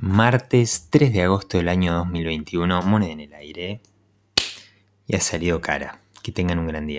martes 3 de agosto del año 2021, moneda en el aire. Y ha salido cara. Que tengan un gran día.